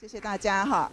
谢谢大家哈。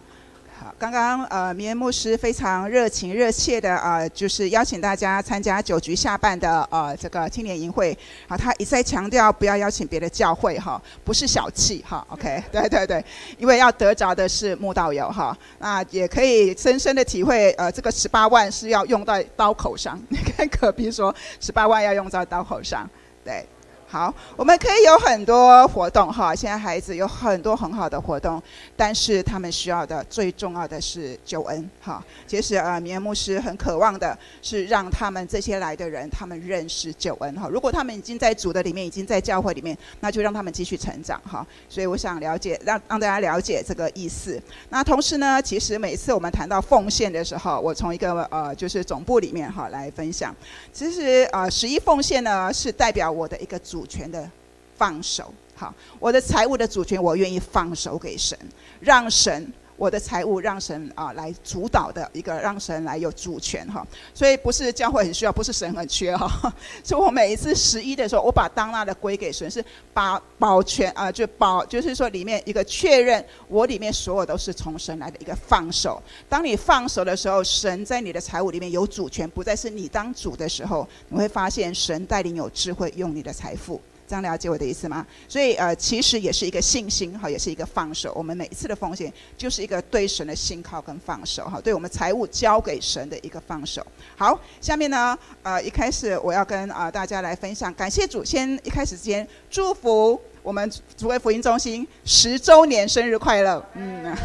好，刚刚呃，明恩牧师非常热情热切的啊、呃，就是邀请大家参加九局下半的呃这个青年营会。好，他一再强调不要邀请别的教会哈，不是小气哈。OK，对对对，因为要得着的是慕道友哈。那也可以深深的体会呃，这个十八万是要用在刀口上。你看可比说十八万要用在刀口上，对。好，我们可以有很多活动哈。现在孩子有很多很好的活动，但是他们需要的最重要的是救恩哈。其实呃，明恩牧师很渴望的是让他们这些来的人，他们认识救恩哈。如果他们已经在主的里面，已经在教会里面，那就让他们继续成长哈。所以我想了解，让让大家了解这个意思。那同时呢，其实每次我们谈到奉献的时候，我从一个呃就是总部里面哈来分享。其实呃，十一奉献呢是代表我的一个主。主权的放手，好，我的财务的主权，我愿意放手给神，让神我的财务让神啊来主导的一个，让神来有主权哈。所以不是教会很需要，不是神很缺哈。所以我每一次十一的时候，我把当纳的归给神，是把保全啊，就保就是说里面一个确认，我里面所有都是从神来的一个放手。当你放手的时候，神在你的财务里面有主权，不再是你当主的时候，你会发现神带领有智慧用你的财富。这样了解我的意思吗？所以呃，其实也是一个信心哈，也是一个放手。我们每一次的奉献，就是一个对神的信靠跟放手哈，对我们财务交给神的一个放手。好，下面呢，呃，一开始我要跟啊、大家来分享，感谢主，先一开始先祝福我们主会福音中心十周年生日快乐。嗯，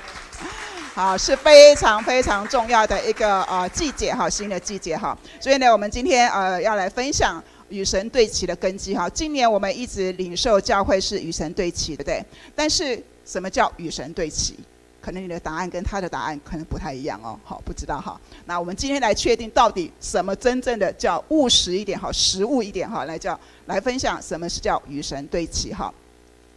好，是非常非常重要的一个呃季节哈，新的季节哈。所以呢，我们今天呃要来分享。与神对齐的根基哈，今年我们一直领受教会是与神对齐，对不对？但是什么叫与神对齐？可能你的答案跟他的答案可能不太一样哦。好，不知道哈。那我们今天来确定到底什么真正的叫务实一点哈，实务一点哈，来叫来分享什么是叫与神对齐哈。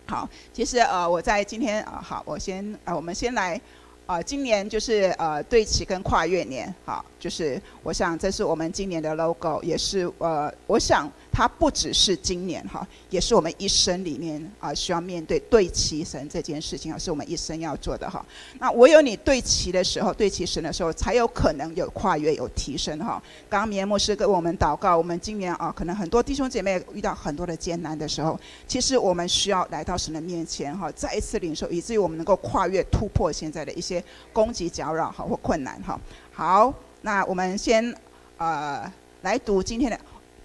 好，其实呃我在今天啊好，我先呃我们先来。啊、今年就是呃对齐跟跨越年，好，就是我想这是我们今年的 logo，也是呃，我想它不只是今年哈，也是我们一生里面啊、需要面对对齐神这件事情啊，是我们一生要做的哈。那唯有你对齐的时候，对齐神的时候，才有可能有跨越有提升哈。刚刚明恩牧师跟我们祷告，我们今年啊，可能很多弟兄姐妹遇到很多的艰难的时候，其实我们需要来到神的面前哈，再一次领受，以至于我们能够跨越突破现在的一些。攻击搅扰哈或困难哈，好，那我们先呃来读今天的。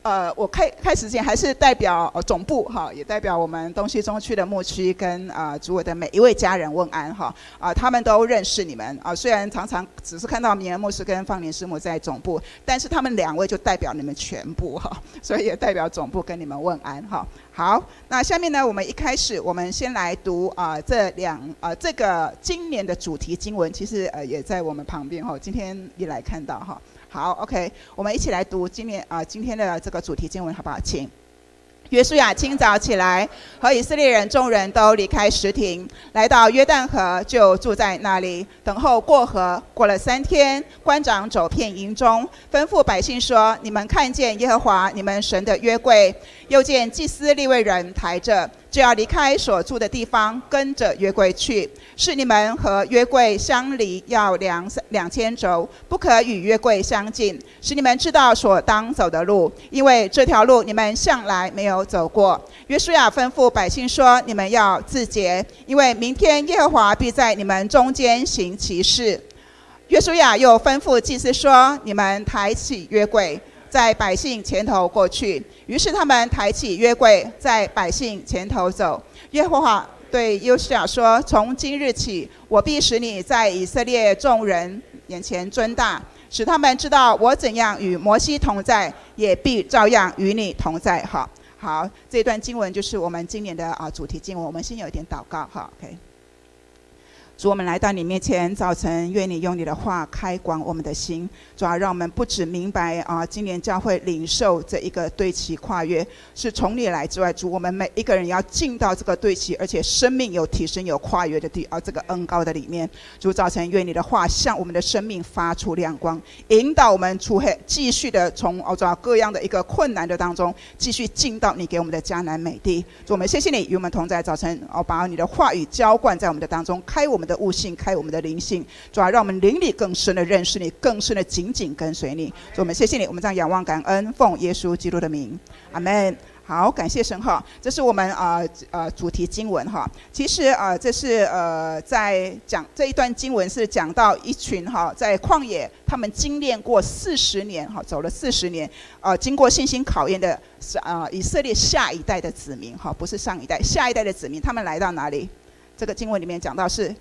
呃，我开开始前还是代表呃总部哈，也代表我们东西中区的牧区跟啊主委的每一位家人问安哈啊，他们都认识你们啊，虽然常常只是看到明恩牧师跟方年师母在总部，但是他们两位就代表你们全部哈，所以也代表总部跟你们问安哈。好，那下面呢，我们一开始我们先来读啊这两啊这个今年的主题经文，其实呃也在我们旁边哈，今天也来看到哈。好，OK，我们一起来读今年啊、今天的这个主题经文，好不好？请。约书亚清早起来，和以色列人众人都离开石亭，来到约旦河，就住在那里，等候过河。过了三天，官长走遍营中，吩咐百姓说：“你们看见耶和华你们神的约柜，又见祭司利未人抬着。”就要离开所住的地方，跟着约柜去。是你们和约柜相离要两两千肘，不可与约柜相近。使你们知道所当走的路，因为这条路你们向来没有走过。约书亚吩咐百姓说：“你们要自洁，因为明天耶和华必在你们中间行奇事。”约书亚又吩咐祭司说：“你们抬起约柜。”在百姓前头过去，于是他们抬起约柜，在百姓前头走。耶和华对约书亚说：“从今日起，我必使你在以色列众人眼前尊大，使他们知道我怎样与摩西同在，也必照样与你同在。”好，好，这段经文就是我们今年的啊主题经文。我们先有一点祷告，哈，OK。主，我们来到你面前，早晨，愿你用你的话开广我们的心，主要让我们不止明白啊，今年教会领受这一个对齐跨越是从你来之外，主，我们每一个人要进到这个对齐，而且生命有提升、有跨越的地啊，这个恩膏的里面。主，早晨，愿你的话向我们的生命发出亮光，引导我们出黑，继续的从哦，主各样的一个困难的当中，继续进到你给我们的迦南美地。主，我们谢谢你与我们同在，早晨哦，把你的话语浇灌在我们的当中，开我们。的悟性，开我们的灵性，主要让我们灵里更深的认识你，更深的紧紧跟随你。主，我们谢谢你，我们这样仰望感恩，奉耶稣基督的名，阿门。好，感谢神哈，这是我们啊呃，主题经文哈。其实啊、这是呃在讲这一段经文是讲到一群哈在旷野，他们经历过四十年哈，走了四十年，呃，经过信心考验的是啊、以色列下一代的子民哈，不是上一代，下一代的子民，他们来到哪里？这个经文里面讲到是。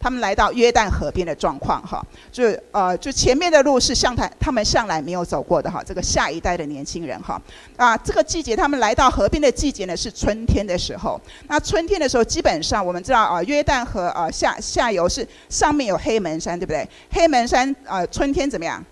他们来到约旦河边的状况，哈，就呃，就前面的路是向台，他们向来没有走过的，哈。这个下一代的年轻人，哈，啊，这个季节他们来到河边的季节呢是春天的时候。那春天的时候，基本上我们知道啊，约旦河啊下下游是上面有黑门山，对不对？黑门山啊，春天怎么样？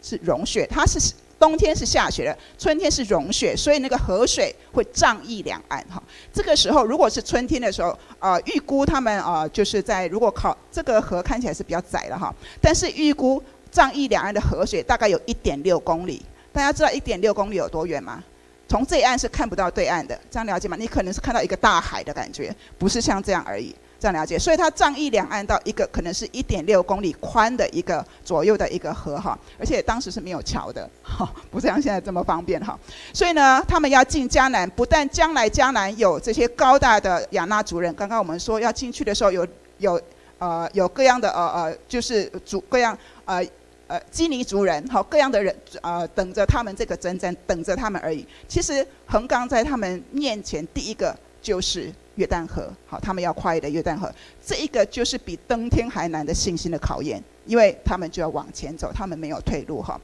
是融雪，它是。冬天是下雪的，春天是融雪，所以那个河水会涨溢两岸哈。这个时候，如果是春天的时候，呃，预估他们、呃，就是在如果靠这个河看起来是比较窄了哈，但是预估涨溢两岸的河水大概有一点六公里。大家知道一点六公里有多远吗？从这一岸是看不到对岸的，这样了解吗？你可能是看到一个大海的感觉，不是像这样而已。这样了解，所以它仗义两岸到一个可能是一点六公里宽的一个左右的一个河哈，而且当时是没有桥的 哈，不像现在这么方便哈。所以呢，他们要进江南，不但将来江南有这些高大的雅纳族人，刚刚我们说要进去的时候有有呃有各样的呃呃就是族各样呃呃基尼族人好各样的人呃等着他们这个征战等着他们而已。其实横纲在他们面前第一个就是。约旦河，好，他们要跨越的约旦河，这一个就是比登天还难的信心的考验，因为他们就要往前走，他们没有退路哈。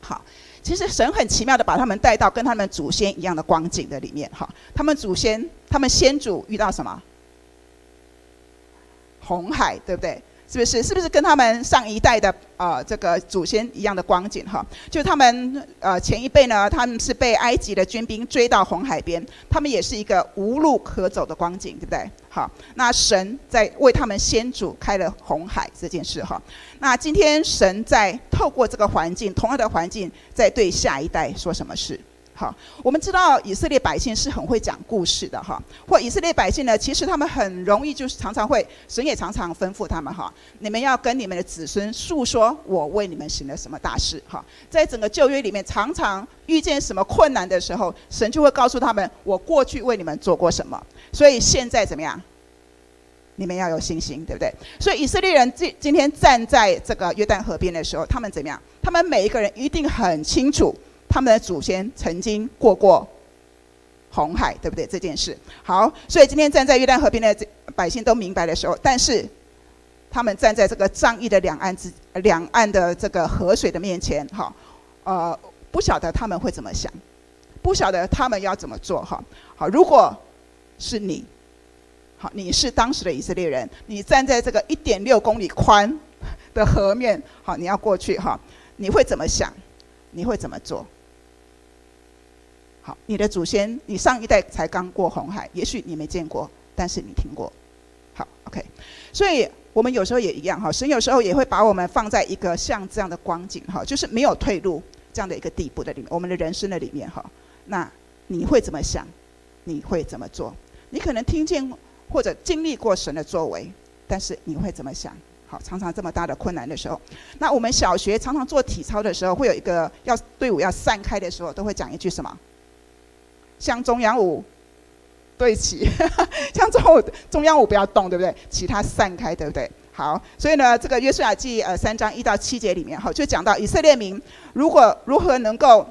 好，其实神很奇妙的把他们带到跟他们祖先一样的光景的里面哈。他们祖先，他们先祖遇到什么？红海，对不对？是不是？是不是跟他们上一代的呃这个祖先一样的光景哈？就他们呃前一辈呢，他们是被埃及的军兵追到红海边，他们也是一个无路可走的光景，对不对？好，那神在为他们先祖开了红海这件事哈。那今天神在透过这个环境，同样的环境，在对下一代说什么事？好，我们知道以色列百姓是很会讲故事的哈，或以色列百姓呢，其实他们很容易就是常常会，神也常常吩咐他们哈，你们要跟你们的子孙诉说我为你们行了什么大事哈，在整个旧约里面，常常遇见什么困难的时候，神就会告诉他们，我过去为你们做过什么，所以现在怎么样？你们要有信心，对不对？所以以色列人今今天站在这个约旦河边的时候，他们怎么样？他们每一个人一定很清楚。他们的祖先曾经过过红海，对不对？这件事好，所以今天站在约旦河边的百姓都明白的时候，但是他们站在这个涨溢的两岸之两岸的这个河水的面前，哈，呃，不晓得他们会怎么想，不晓得他们要怎么做，哈，好，如果是你，好，你是当时的以色列人，你站在这个一点六公里宽的河面，好，你要过去，哈，你会怎么想？你会怎么做？好，你的祖先，你上一代才刚过红海，也许你没见过，但是你听过。好，OK。所以我们有时候也一样哈，神有时候也会把我们放在一个像这样的光景哈，就是没有退路这样的一个地步的里面，我们的人生的里面哈。那你会怎么想？你会怎么做？你可能听见或者经历过神的作为，但是你会怎么想？好，常常这么大的困难的时候，那我们小学常常做体操的时候，会有一个要队伍要散开的时候，都会讲一句什么？向中央五对齐，向中中央五不要动，对不对？其他散开，对不对？好，所以呢，这个约书亚记呃三章一到七节里面，哈，就讲到以色列民如果如何能够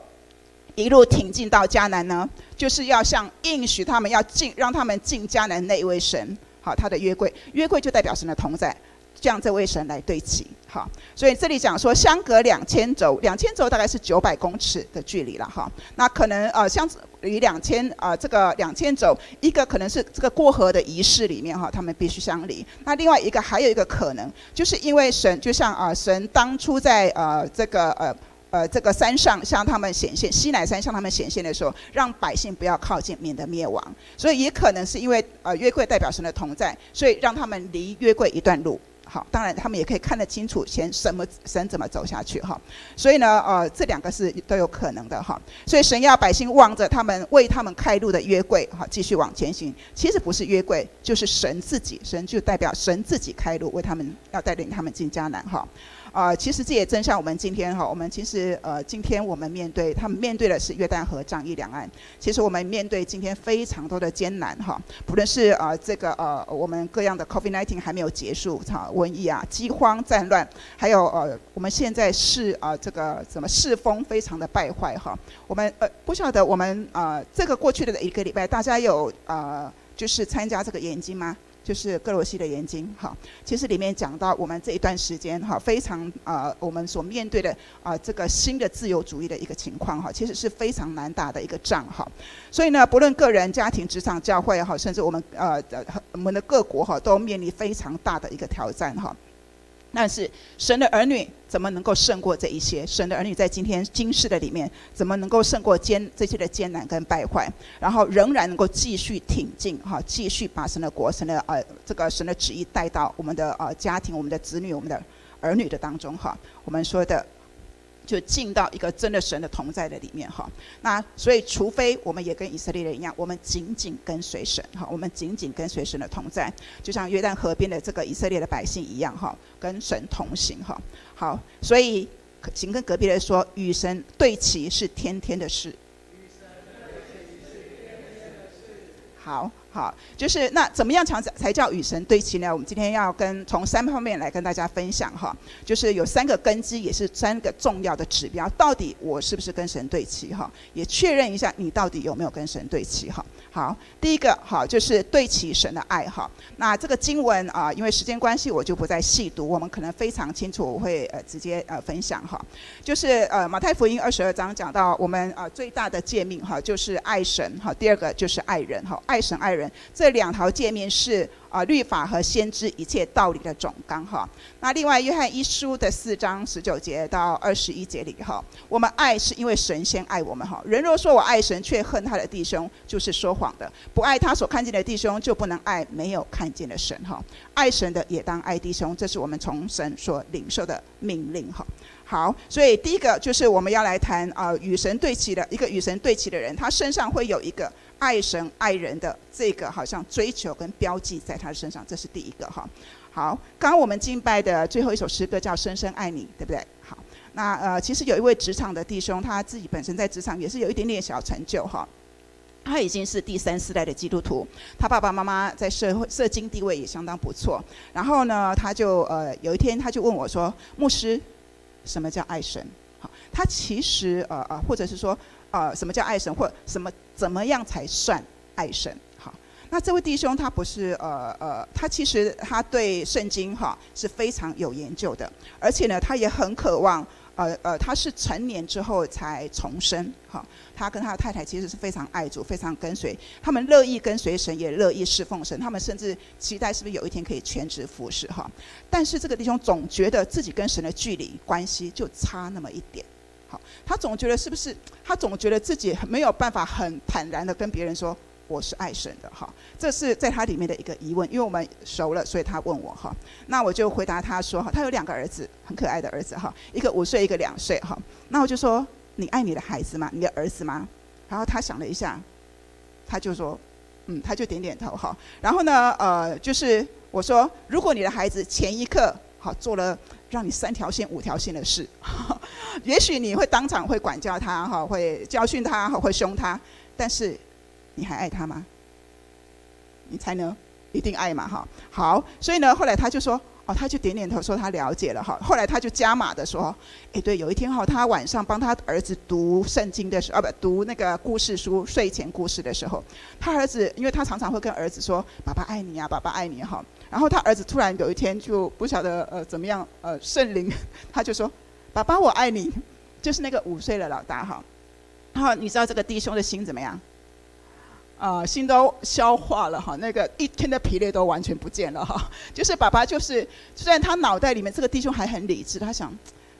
一路挺进到迦南呢？就是要向应许他们要进，让他们进迦南那一位神，好，他的约柜，约柜就代表神的同在。将这位神来对齐。哈，所以这里讲说相隔两千肘，两千肘大概是九百公尺的距离了哈。那可能呃相离两千啊这个两千肘，一个可能是这个过河的仪式里面哈，他们必须相离。那另外一个还有一个可能，就是因为神就像啊神当初在呃这个呃呃这个山上向他们显现，西乃山向他们显现的时候，让百姓不要靠近，免得灭亡。所以也可能是因为呃约柜代表神的同在，所以让他们离约柜一段路。好，当然他们也可以看得清楚，先什么神怎么走下去哈。所以呢，呃，这两个是都有可能的哈。所以神要百姓望着他们为他们开路的约柜，哈，继续往前行。其实不是约柜，就是神自己，神就代表神自己开路，为他们要带领他们进迦南哈。啊、其实这也正像我们今天哈，我们其实呃，今天我们面对他们面对的是约旦河仗义两岸。其实我们面对今天非常多的艰难哈，不论是呃这个呃我们各样的 COVID-19 还没有结束哈，瘟疫啊、饥荒、战乱，还有呃我们现在是啊、呃、这个怎么世风非常的败坏哈。我们呃不晓得我们啊、呃、这个过去的一个礼拜，大家有呃就是参加这个研经吗？就是格罗西的眼睛，哈，其实里面讲到我们这一段时间，哈，非常啊，我们所面对的啊，这个新的自由主义的一个情况，哈，其实是非常难打的一个仗，哈。所以呢，不论个人、家庭、职场、教会，哈，甚至我们呃，我们的各国，哈，都面临非常大的一个挑战，哈。但是神的儿女怎么能够胜过这一些？神的儿女在今天今世的里面，怎么能够胜过艰这些的艰难跟败坏？然后仍然能够继续挺进哈，继续把神的国、神的呃这个神的旨意带到我们的呃家庭、我们的子女、我们的儿女的当中哈。我们说的。就进到一个真的神的同在的里面哈，那所以除非我们也跟以色列人一样，我们紧紧跟随神哈，我们紧紧跟随神的同在，就像约旦河边的这个以色列的百姓一样哈，跟神同行哈。好，所以请跟隔壁人说，与神对齐是天天的事。好。好，就是那怎么样才才叫与神对齐呢？我们今天要跟从三方面来跟大家分享哈，就是有三个根基，也是三个重要的指标，到底我是不是跟神对齐哈？也确认一下你到底有没有跟神对齐哈。好，第一个好就是对齐神的爱哈。那这个经文啊，因为时间关系，我就不再细读，我们可能非常清楚，我会呃直接呃分享哈。就是呃马太福音二十二章讲到我们啊最大的诫命哈，就是爱神哈。第二个就是爱人哈，爱神爱人。这两条诫命是啊，律法和先知一切道理的总纲哈。那另外，约翰一书的四章十九节到二十一节里哈，我们爱是因为神先爱我们哈。人若说我爱神，却恨他的弟兄，就是说谎的。不爱他所看见的弟兄，就不能爱没有看见的神哈。爱神的也当爱弟兄，这是我们从神所领受的命令哈。好，所以第一个就是我们要来谈啊，与神对齐的一个与神对齐的人，他身上会有一个。爱神爱人的这个好像追求跟标记在他身上，这是第一个哈。好，刚刚我们敬拜的最后一首诗歌叫《深深爱你》，对不对？好，那呃，其实有一位职场的弟兄，他自己本身在职场也是有一点点小成就哈。他已经是第三世代的基督徒，他爸爸妈妈在社会社经地位也相当不错。然后呢，他就呃有一天他就问我说：“牧师，什么叫爱神？”好，他其实呃呃，或者是说。呃，什么叫爱神，或什么怎么样才算爱神？好，那这位弟兄他不是呃呃，他其实他对圣经哈是非常有研究的，而且呢，他也很渴望呃呃，他是成年之后才重生哈。他跟他的太太其实是非常爱主，非常跟随，他们乐意跟随神，也乐意侍奉神，他们甚至期待是不是有一天可以全职服侍哈。但是这个弟兄总觉得自己跟神的距离关系就差那么一点。好，他总觉得是不是？他总觉得自己很没有办法很坦然的跟别人说我是爱神的哈。这是在他里面的一个疑问，因为我们熟了，所以他问我哈。那我就回答他说哈，他有两个儿子，很可爱的儿子哈，一个五岁，一个两岁哈。那我就说，你爱你的孩子吗？你的儿子吗？然后他想了一下，他就说，嗯，他就点点头哈。然后呢，呃，就是我说，如果你的孩子前一刻好做了。让你三条线、五条线的事，也许你会当场会管教他，哈，会教训他，会凶他，但是你还爱他吗？你猜呢？一定爱嘛，哈。好，所以呢，后来他就说，哦，他就点点头说他了解了，哈。后来他就加码的说，诶，对，有一天哈，他晚上帮他儿子读圣经的时候，啊，不，读那个故事书，睡前故事的时候，他儿子，因为他常常会跟儿子说，爸爸爱你啊，爸爸爱你，哈。然后他儿子突然有一天就不晓得呃怎么样，呃，圣灵他就说，爸爸我爱你，就是那个五岁的老大，哈。然后你知道这个弟兄的心怎么样？啊、心都消化了哈，那个一天的疲累都完全不见了哈。就是爸爸，就是虽然他脑袋里面这个弟兄还很理智，他想，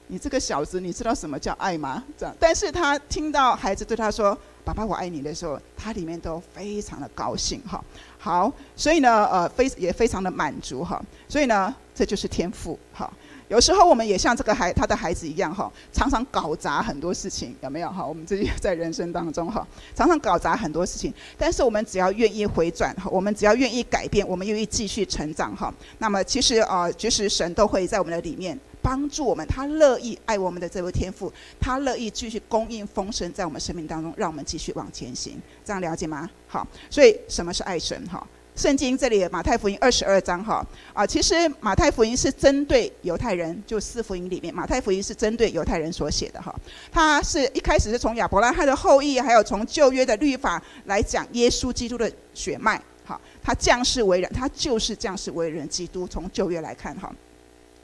你这个小子，你知道什么叫爱吗？这样，但是他听到孩子对他说“爸爸，我爱你”的时候，他里面都非常的高兴哈。好，所以呢，呃，非也非常的满足哈。所以呢，这就是天赋哈。有时候我们也像这个孩他的孩子一样哈，常常搞砸很多事情，有没有哈？我们自己在人生当中哈，常常搞砸很多事情。但是我们只要愿意回转哈，我们只要愿意改变，我们愿意继续成长哈。那么其实啊，其实神都会在我们的里面帮助我们，他乐意爱我们的这位天赋，他乐意继续供应丰盛在我们生命当中，让我们继续往前行。这样了解吗？好，所以什么是爱神哈？圣经这里马太福音二十二章哈啊，其实马太福音是针对犹太人，就四福音里面，马太福音是针对犹太人所写的哈。他是一开始是从亚伯拉罕的后裔，还有从旧约的律法来讲耶稣基督的血脉哈。他降世为人，他就是降世为人基督。从旧约来看哈，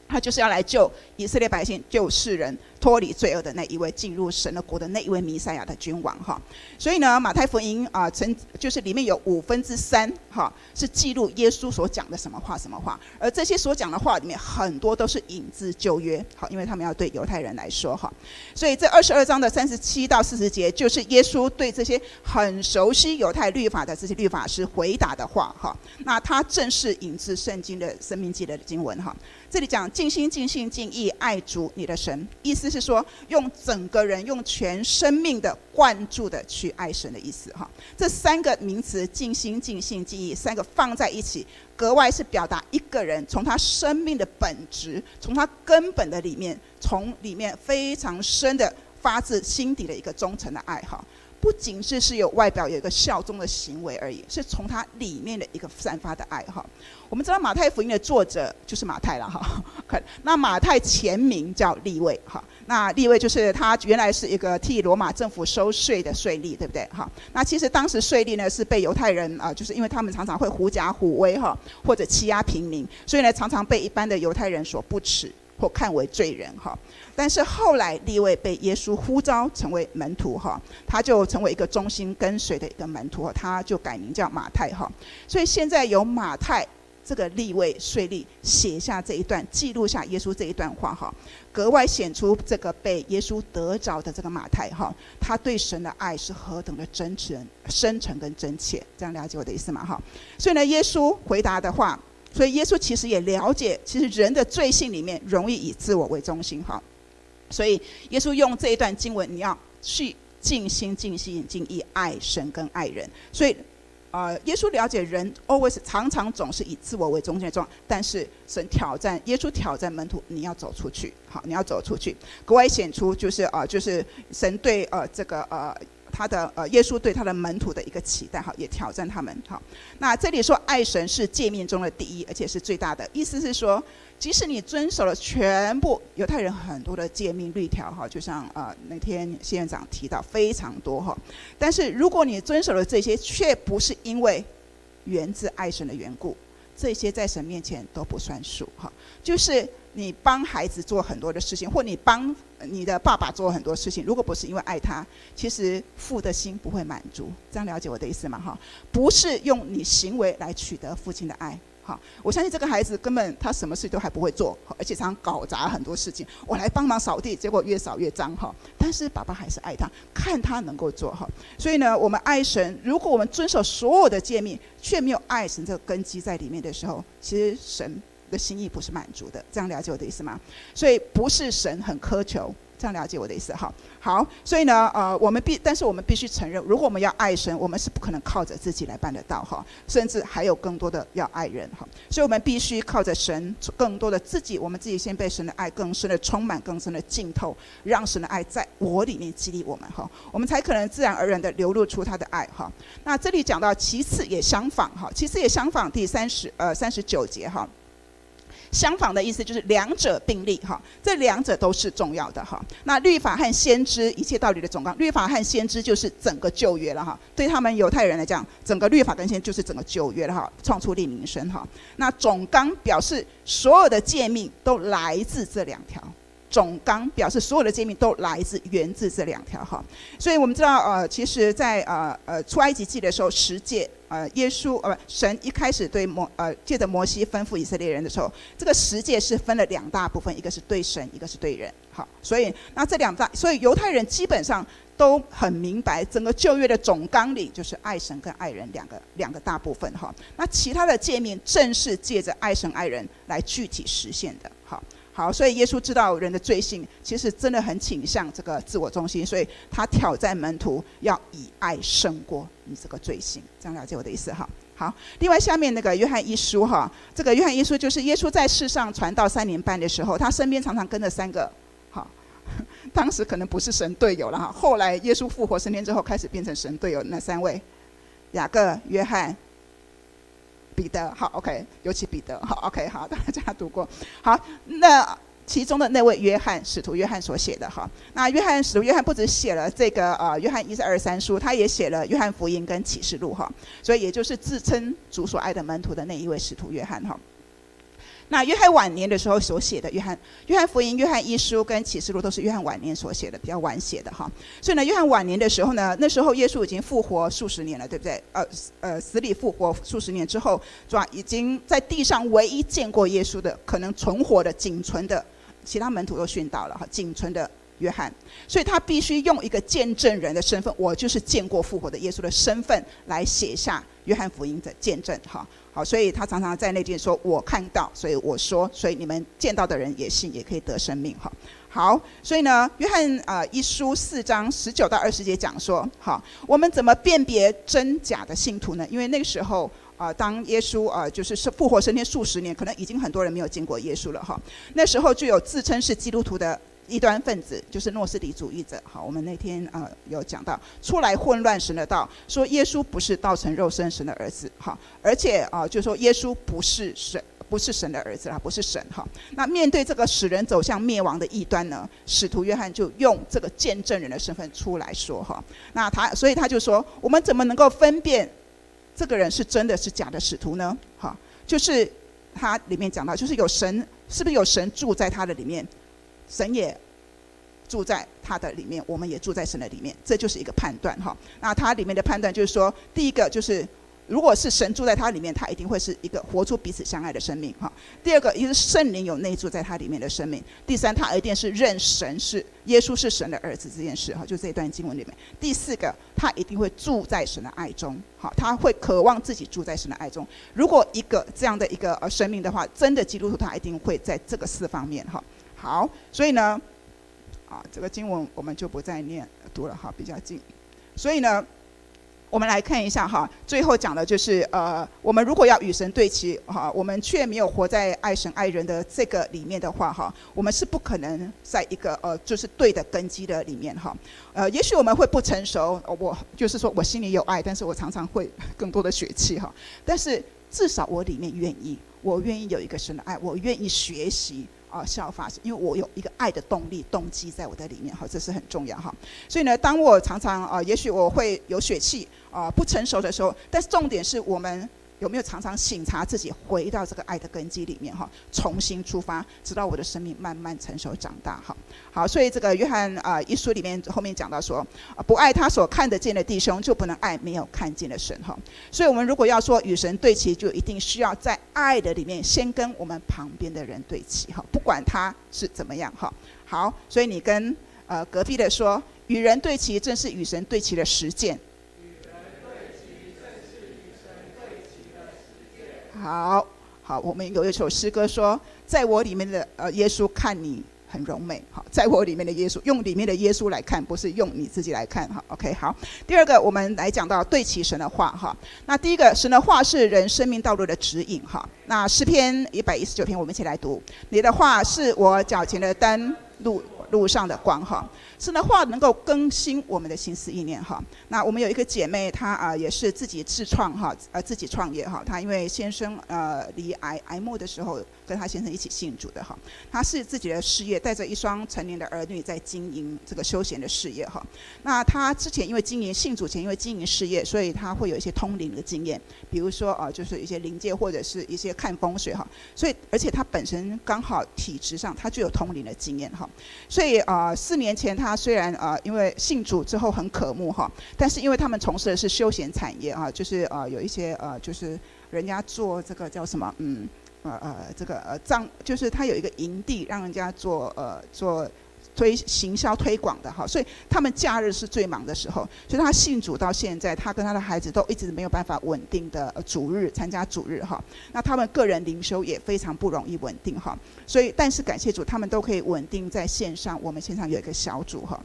他就是要来救以色列百姓，救世人。脱离罪恶的那一位，进入神的国的那一位弥赛亚的君王哈，所以呢，马太福音啊，曾就是里面有五分之三哈，是记录耶稣所讲的什么话什么话，而这些所讲的话里面很多都是引自旧约，好，因为他们要对犹太人来说哈，所以这二十二章的三十七到四十节，就是耶稣对这些很熟悉犹太律法的这些律法师回答的话哈，那他正是引自圣经的生命记的经文哈，这里讲尽心尽性尽意爱主你的神，意思。是说用整个人、用全生命的灌注的去爱神的意思哈。这三个名词尽心、尽性、尽意，三个放在一起，格外是表达一个人从他生命的本质，从他根本的里面，从里面非常深的发自心底的一个忠诚的爱哈。不仅是是有外表有一个效忠的行为而已，是从他里面的一个散发的爱哈。我们知道马太福音的作者就是马太了哈。那马太前名叫利未哈。那利未就是他原来是一个替罗马政府收税的税吏，对不对哈？那其实当时税吏呢是被犹太人啊，就是因为他们常常会狐假虎威哈，或者欺压平民，所以呢常常被一般的犹太人所不耻或看为罪人哈。但是后来利未被耶稣呼召成为门徒哈，他就成为一个忠心跟随的一个门徒，他就改名叫马太哈。所以现在由马太这个利未税吏写下这一段，记录下耶稣这一段话哈，格外显出这个被耶稣得着的这个马太哈，他对神的爱是何等的真诚、深沉跟真切，这样了解我的意思吗哈？所以呢，耶稣回答的话，所以耶稣其实也了解，其实人的罪性里面容易以自我为中心哈。所以，耶稣用这一段经文，你要去尽心、尽心、尽意爱神跟爱人。所以，呃，耶稣了解人 always 常常总是以自我为中心的状。但是，神挑战耶稣挑战门徒，你要走出去，好，你要走出去，格外显出就是、呃，就是神对呃这个呃他的呃耶稣对他的门徒的一个期待，哈，也挑战他们，好。那这里说爱神是诫命中的第一，而且是最大的，意思是说。即使你遵守了全部犹太人很多的诫命律条哈，就像呃那天谢院长提到非常多哈，但是如果你遵守了这些，却不是因为源自爱神的缘故，这些在神面前都不算数哈。就是你帮孩子做很多的事情，或你帮你的爸爸做很多事情，如果不是因为爱他，其实父的心不会满足。这样了解我的意思吗？哈，不是用你行为来取得父亲的爱。好，我相信这个孩子根本他什么事都还不会做，而且常搞砸很多事情。我来帮忙扫地，结果越扫越脏哈。但是爸爸还是爱他，看他能够做哈。所以呢，我们爱神，如果我们遵守所有的诫命，却没有爱神这个根基在里面的时候，其实神的心意不是满足的，这样了解我的意思吗？所以不是神很苛求。这样了解我的意思哈，好，所以呢，呃，我们必，但是我们必须承认，如果我们要爱神，我们是不可能靠着自己来办得到哈，甚至还有更多的要爱人哈，所以我们必须靠着神，更多的自己，我们自己先被神的爱更深的充满，更深的浸透，让神的爱在我里面激励我们哈，我们才可能自然而然的流露出他的爱哈。那这里讲到，其次也相仿哈，其次也相仿，第三十呃三十九节哈。相仿的意思就是两者并立哈，这两者都是重要的哈。那律法和先知一切道理的总纲，律法和先知就是整个旧约了哈。对他们犹太人来讲，整个律法跟先知就是整个旧约了哈，创出利民声哈。那总纲表示所有的诫命都来自这两条。总纲表示所有的诫命都来自源自这两条哈，所以我们知道呃，其实在呃呃出埃及记的时候，十诫呃耶稣呃神一开始对摩呃借着摩西吩咐以色列人的时候，这个十诫是分了两大部分，一个是对神，一个是对人。好，所以那这两大，所以犹太人基本上都很明白，整个旧约的总纲领就是爱神跟爱人两个两个大部分哈。那其他的诫命正是借着爱神爱人来具体实现的。好。好，所以耶稣知道人的罪性，其实真的很倾向这个自我中心，所以他挑战门徒要以爱胜过你这个罪性，这样了解我的意思哈。好，另外下面那个约翰一书哈，这个约翰一书就是耶稣在世上传道三年半的时候，他身边常常跟着三个，好，当时可能不是神队友了哈，后来耶稣复活升天之后，开始变成神队友那三位，雅各、约翰。彼得，好，OK，尤其彼得，好，OK，好，大家读过，好，那其中的那位约翰，使徒约翰所写的，哈，那约翰使徒约翰不止写了这个呃约翰一至二三书，他也写了约翰福音跟启示录，哈，所以也就是自称主所爱的门徒的那一位使徒约翰，哈。那约翰晚年的时候所写的约翰、约翰福音、约翰一书跟启示录都是约翰晚年所写的，比较晚写的哈。所以呢，约翰晚年的时候呢，那时候耶稣已经复活数十年了，对不对？呃呃，死里复活数十年之后，是吧？已经在地上唯一见过耶稣的，可能存活的、仅存的，其他门徒都殉道了哈，仅存的约翰，所以他必须用一个见证人的身份，我就是见过复活的耶稣的身份来写下约翰福音的见证哈。好，所以他常常在那边说：“我看到，所以我说，所以你们见到的人也信，也可以得生命。”哈，好，所以呢，约翰啊、一书四章十九到二十节讲说：“好，我们怎么辨别真假的信徒呢？因为那个时候啊、当耶稣啊、就是复活升天数十年，可能已经很多人没有见过耶稣了。哈，那时候就有自称是基督徒的。”异端分子就是诺斯底主义者，好，我们那天啊、有讲到出来混乱神的道，说耶稣不是道成肉身神的儿子，好，而且啊、呃、就说耶稣不是神，不是神的儿子啊，不是神，哈。那面对这个使人走向灭亡的异端呢，使徒约翰就用这个见证人的身份出来说，哈，那他所以他就说，我们怎么能够分辨这个人是真的是假的使徒呢？哈，就是他里面讲到，就是有神，是不是有神住在他的里面？神也住在他的里面，我们也住在神的里面，这就是一个判断哈。那他里面的判断就是说，第一个就是，如果是神住在他里面，他一定会是一个活出彼此相爱的生命哈。第二个，也是圣灵有内住在他里面的生命。第三，他一定是认神是耶稣是神的儿子这件事哈，就这一段经文里面。第四个，他一定会住在神的爱中，好，他会渴望自己住在神的爱中。如果一个这样的一个呃生命的话，真的基督徒他一定会在这个四方面哈。好，所以呢，啊，这个经文我们就不再念读了哈，比较近。所以呢，我们来看一下哈，最后讲的就是呃，我们如果要与神对齐哈，我们却没有活在爱神爱人的这个里面的话哈，我们是不可能在一个呃，就是对的根基的里面哈。呃，也许我们会不成熟，我就是说我心里有爱，但是我常常会更多的血气哈。但是至少我里面愿意，我愿意有一个神的爱，我愿意学习。啊，效法，因为我有一个爱的动力、动机在我的里面，哈，这是很重要哈。所以呢，当我常常啊，也许我会有血气啊，不成熟的时候，但是重点是我们。有没有常常省察自己，回到这个爱的根基里面哈，重新出发，直到我的生命慢慢成熟长大哈。好，所以这个约翰啊一书里面后面讲到说，不爱他所看得见的弟兄，就不能爱没有看见的神哈。所以，我们如果要说与神对齐，就一定需要在爱的里面先跟我们旁边的人对齐哈，不管他是怎么样哈。好，所以你跟呃隔壁的说，与人对齐，正是与神对齐的实践。好，好，我们有一首诗歌说，在我里面的呃耶稣看你很柔美。好，在我里面的耶稣，用里面的耶稣来看，不是用你自己来看。哈，OK，好。第二个，我们来讲到对齐神的话。哈，那第一个，神的话是人生命道路的指引。哈，那诗篇一百一十九篇，我们一起来读。你的话是我脚前的灯，路路上的光。哈。神的话能够更新我们的心思意念哈。那我们有一个姐妹，她啊也是自己自创哈，呃自己创业哈。她因为先生呃离癌癌末的时候，跟她先生一起信主的哈。她是自己的事业，带着一双成年的儿女在经营这个休闲的事业哈。那她之前因为经营信主前，因为经营事业，所以她会有一些通灵的经验，比如说啊就是一些灵界或者是一些看风水哈。所以而且她本身刚好体质上她就有通灵的经验哈。所以啊四年前她。虽然啊，因为信主之后很渴慕哈，但是因为他们从事的是休闲产业啊，就是啊有一些呃，就是人家做这个叫什么，嗯，呃呃，这个呃帐，就是他有一个营地，让人家做呃做推行销推广的哈，所以他们假日是最忙的时候，所以他信主到现在，他跟他的孩子都一直没有办法稳定的主日参加主日哈，那他们个人灵修也非常不容易稳定哈，所以但是感谢主，他们都可以稳定在线上，我们线上有一个小组哈。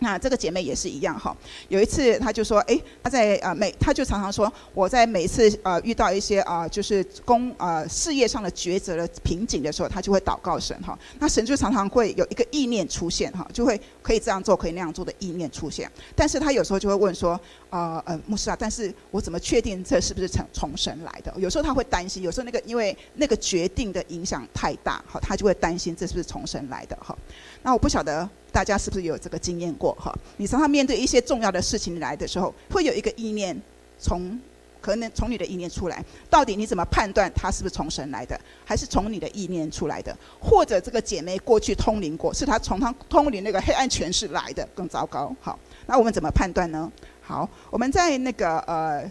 那这个姐妹也是一样哈，有一次她就说，哎，她在呃每，她就常常说，我在每次呃遇到一些啊就是工呃事业上的抉择的瓶颈的时候，她就会祷告神哈。那神就常常会有一个意念出现哈，就会可以这样做，可以那样做的意念出现。但是她有时候就会问说，呃呃牧师啊，但是我怎么确定这是不是从从神来的？有时候她会担心，有时候那个因为那个决定的影响太大，哈，她就会担心这是不是从神来的哈。那我不晓得。大家是不是有这个经验过哈？你常常面对一些重要的事情来的时候，会有一个意念从可能从你的意念出来，到底你怎么判断它是不是从神来的，还是从你的意念出来的？或者这个姐妹过去通灵过，是她从她通灵那个黑暗权势来的，更糟糕。好，那我们怎么判断呢？好，我们在那个呃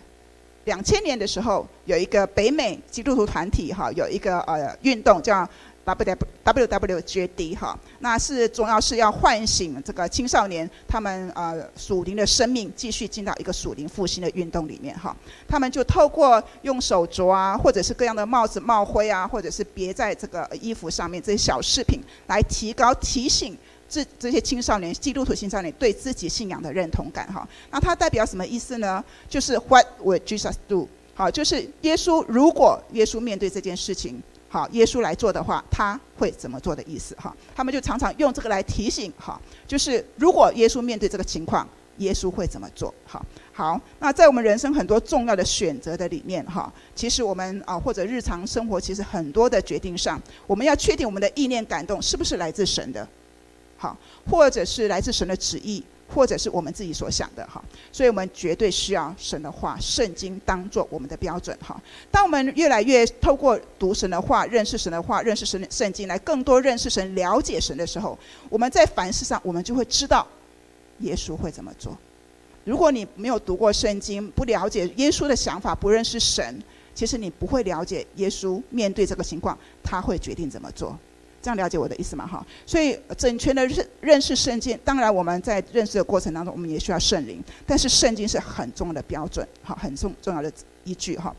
两千年的时候，有一个北美基督徒团体哈，有一个呃运动叫。W W W J D 哈，那是主要是要唤醒这个青少年，他们呃属灵的生命继续进到一个属灵复兴的运动里面哈。他们就透过用手镯啊，或者是各样的帽子帽徽啊，或者是别在这个衣服上面这些小饰品，来提高提醒这这些青少年基督徒青少年对自己信仰的认同感哈。那它代表什么意思呢？就是 What would Jesus do？好，就是耶稣如果耶稣面对这件事情。好，耶稣来做的话，他会怎么做的意思？哈，他们就常常用这个来提醒，哈，就是如果耶稣面对这个情况，耶稣会怎么做？好，好，那在我们人生很多重要的选择的里面，哈，其实我们啊，或者日常生活，其实很多的决定上，我们要确定我们的意念感动是不是来自神的，好，或者是来自神的旨意。或者是我们自己所想的哈，所以我们绝对需要神的话、圣经当做我们的标准哈。当我们越来越透过读神的话、认识神的话、认识神圣经来更多认识神、了解神的时候，我们在凡事上我们就会知道耶稣会怎么做。如果你没有读过圣经，不了解耶稣的想法，不认识神，其实你不会了解耶稣面对这个情况他会决定怎么做。这样了解我的意思吗？哈，所以整全的认认识圣经，当然我们在认识的过程当中，我们也需要圣灵，但是圣经是很重要的标准，哈，很重重要的依据，哈。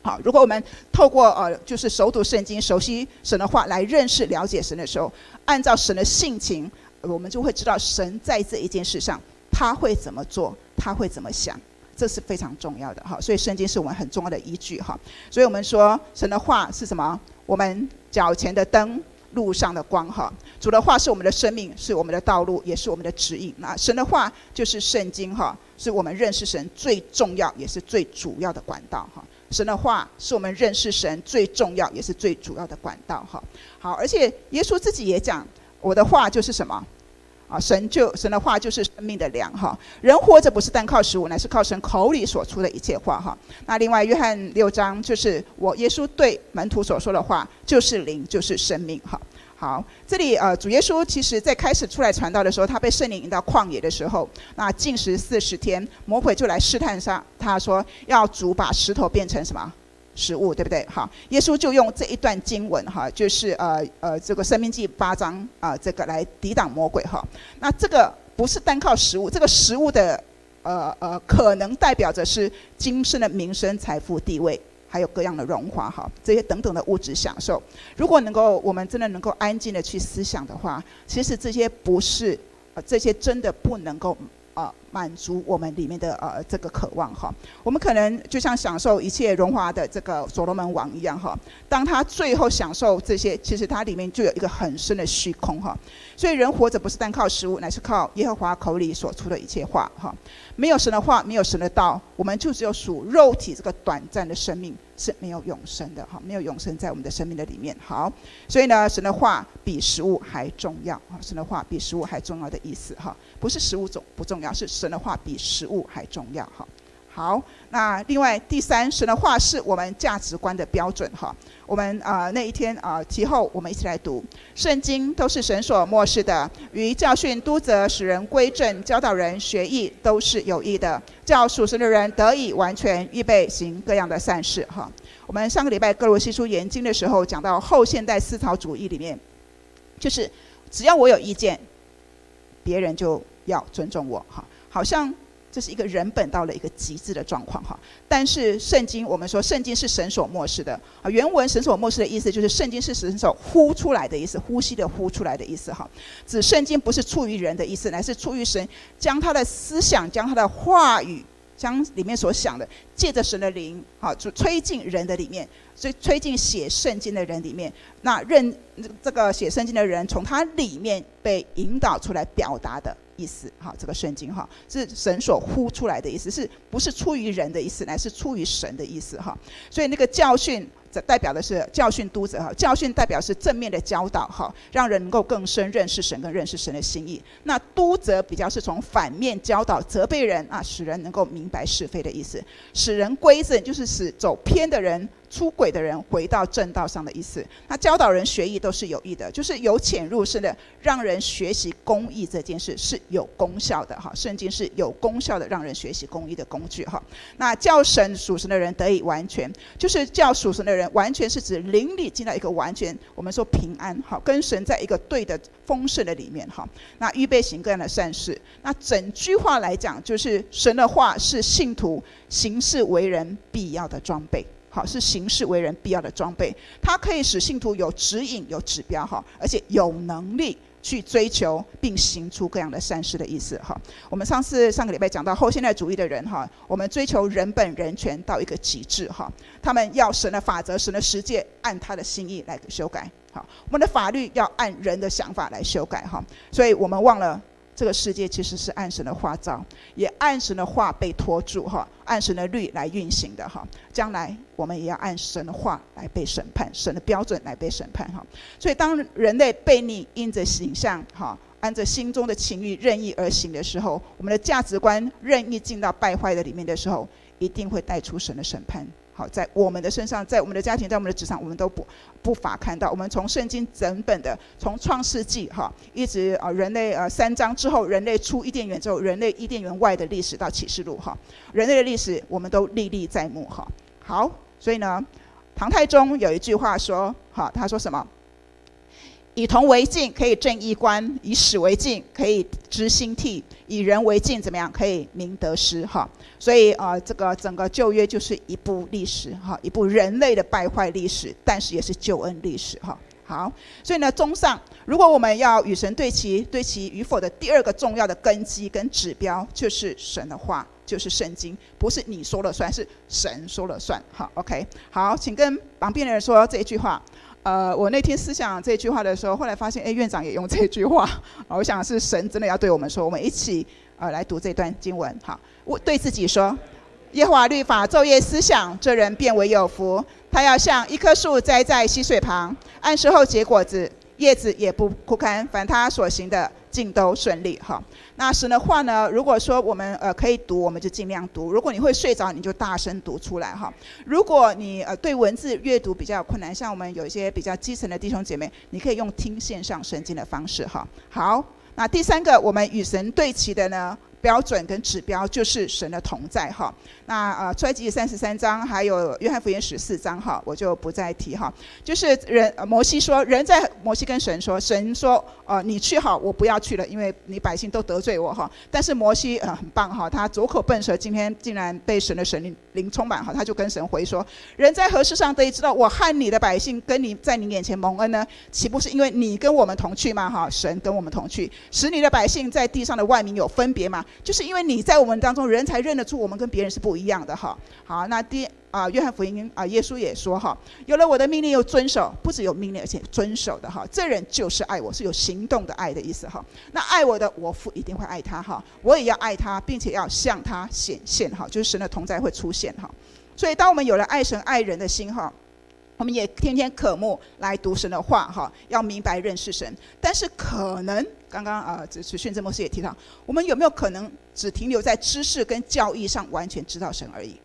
好，如果我们透过呃，就是熟读圣经、熟悉神的话来认识、了解神的时候，按照神的性情，我们就会知道神在这一件事上他会怎么做，他会怎么想，这是非常重要的，哈。所以圣经是我们很重要的依据，哈。所以我们说神的话是什么？我们脚前的灯。路上的光哈，主的话是我们的生命，是我们的道路，也是我们的指引。那神的话就是圣经哈，是我们认识神最重要也是最主要的管道哈。神的话是我们认识神最重要也是最主要的管道哈。好，而且耶稣自己也讲，我的话就是什么？啊，神就神的话就是生命的粮哈。人活着不是单靠食物，乃是靠神口里所出的一切话哈。那另外约翰六章就是我耶稣对门徒所说的话，就是灵，就是生命哈。好，这里呃主耶稣其实在开始出来传道的时候，他被圣灵引到旷野的时候，那禁食四十天，魔鬼就来试探他，他说要主把石头变成什么？食物对不对？好，耶稣就用这一段经文哈，就是呃呃这个生命记八章啊、这个来抵挡魔鬼哈。那这个不是单靠食物，这个食物的呃呃可能代表着是今生的名声、财富、地位。还有各样的荣华哈，这些等等的物质享受。如果能够，我们真的能够安静的去思想的话，其实这些不是，呃，这些真的不能够。满足我们里面的呃这个渴望哈。我们可能就像享受一切荣华的这个所罗门王一样哈。当他最后享受这些，其实他里面就有一个很深的虚空哈。所以人活着不是单靠食物，乃是靠耶和华口里所出的一切话哈。没有神的话，没有神的道，我们就只有属肉体这个短暂的生命。是没有永生的哈，没有永生在我们的生命的里面。好，所以呢，神的话比食物还重要啊！神的话比食物还重要的意思哈，不是食物重不重要，是神的话比食物还重要哈。好，那另外第三，神的话是我们价值观的标准哈。我们啊、那一天啊、呃、题后，我们一起来读圣经，都是神所默示的，于教训、督责、使人归正、教导人学义，都是有益的，叫属神的人得以完全，预备行各样的善事哈。我们上个礼拜歌罗西书研经的时候，讲到后现代思潮主义里面，就是只要我有意见，别人就要尊重我哈，好像。这是一个人本到了一个极致的状况哈，但是圣经我们说圣经是神所默示的啊，原文神所默示的意思就是圣经是神所呼出来的意思，呼吸的呼出来的意思哈，指圣经不是出于人的意思，乃是出于神将他的思想，将他的话语，将里面所想的，借着神的灵哈，就吹进人的里面，所以吹进写圣经的人里面，那认这个写圣经的人从他里面被引导出来表达的。意思哈，这个圣经哈是神所呼出来的意思，是不是出于人的意思，乃是出于神的意思哈。所以那个教训，这代表的是教训督责哈，教训代表是正面的教导哈，让人能够更深认识神，跟认识神的心意。那督责比较是从反面教导责备人啊，使人能够明白是非的意思，使人归正就是使走偏的人。出轨的人回到正道上的意思，那教导人学艺都是有益的，就是由浅入深的让人学习公益这件事是有功效的哈。圣经是有功效的让人学习公益的工具哈。那叫神属神的人得以完全，就是叫属神的人完全是指灵里进到一个完全，我们说平安哈，跟神在一个对的丰盛的里面哈。那预备行各样的善事，那整句话来讲，就是神的话是信徒行事为人必要的装备。好，是行事为人必要的装备，它可以使信徒有指引、有指标，哈，而且有能力去追求并行出各样的善事的意思，哈。我们上次上个礼拜讲到后现代主义的人，哈，我们追求人本人权到一个极致，哈，他们要神的法则、神的实践，按他的心意来修改，好，我们的法律要按人的想法来修改，哈，所以我们忘了。这个世界其实是按神的话造，也按神的话被托住哈，按神的律来运行的哈。将来我们也要按神的话来被审判，神的标准来被审判哈。所以当人类悖逆，因着形象哈，按着心中的情欲任意而行的时候，我们的价值观任意进到败坏的里面的时候，一定会带出神的审判。在我们的身上，在我们的家庭，在我们的职场，我们都不不乏看到。我们从圣经整本的，从创世纪哈，一直啊人类呃三章之后，人类出伊甸园之后，人类伊甸园外的历史到启示录哈，人类的历史我们都历历在目哈。好，所以呢，唐太宗有一句话说，哈，他说什么？以铜为镜，可以正衣冠；以史为镜，可以知兴替；以人为镜，怎么样？可以明得失。哈，所以啊、呃，这个整个旧约就是一部历史，哈，一部人类的败坏历史，但是也是救恩历史，哈。好，所以呢，综上，如果我们要与神对齐，对齐与否的第二个重要的根基跟指标，就是神的话，就是圣经，不是你说了算，是神说了算。好，OK，好，请跟旁边的人说这一句话。呃，我那天思想这句话的时候，后来发现，哎，院长也用这句话，我想是神真的要对我们说，我们一起呃来读这段经文，好，我对自己说，耶和华律法昼夜思想，这人便为有福。他要像一棵树栽在溪水旁，按时候结果子，叶子也不枯干，凡他所行的，尽都顺利哈。那神的话呢？如果说我们呃可以读，我们就尽量读。如果你会睡着，你就大声读出来哈。如果你呃对文字阅读比较困难，像我们有一些比较基层的弟兄姐妹，你可以用听线上圣经的方式哈。好，那第三个我们与神对齐的呢，标准跟指标就是神的同在哈。那呃，出埃及三十三章，还有约翰福音十四章哈，我就不再提哈。就是人摩西说，人在摩西跟神说，神说，呃，你去好，我不要去了，因为你百姓都得罪我哈。但是摩西呃很棒哈，他拙口笨舌，今天竟然被神的神灵灵充满哈，他就跟神回说，人在何事上得以知道我和你的百姓跟你在你眼前蒙恩呢？岂不是因为你跟我们同去吗？哈，神跟我们同去，使你的百姓在地上的万民有分别吗？就是因为你在我们当中，人才认得出我们跟别人是不一样的哈。好，那第啊，约翰福音啊，耶稣也说哈，有了我的命令又遵守，不只有命令，而且遵守的哈，这人就是爱我，是有行动的爱的意思哈。那爱我的，我父一定会爱他哈，我也要爱他，并且要向他显现哈，就是神的同在会出现哈。所以，当我们有了爱神爱人的心哈。我们也天天渴慕来读神的话，哈，要明白认识神。但是可能刚刚啊，这是训正牧师也提到，我们有没有可能只停留在知识跟教义上，完全知道神而已？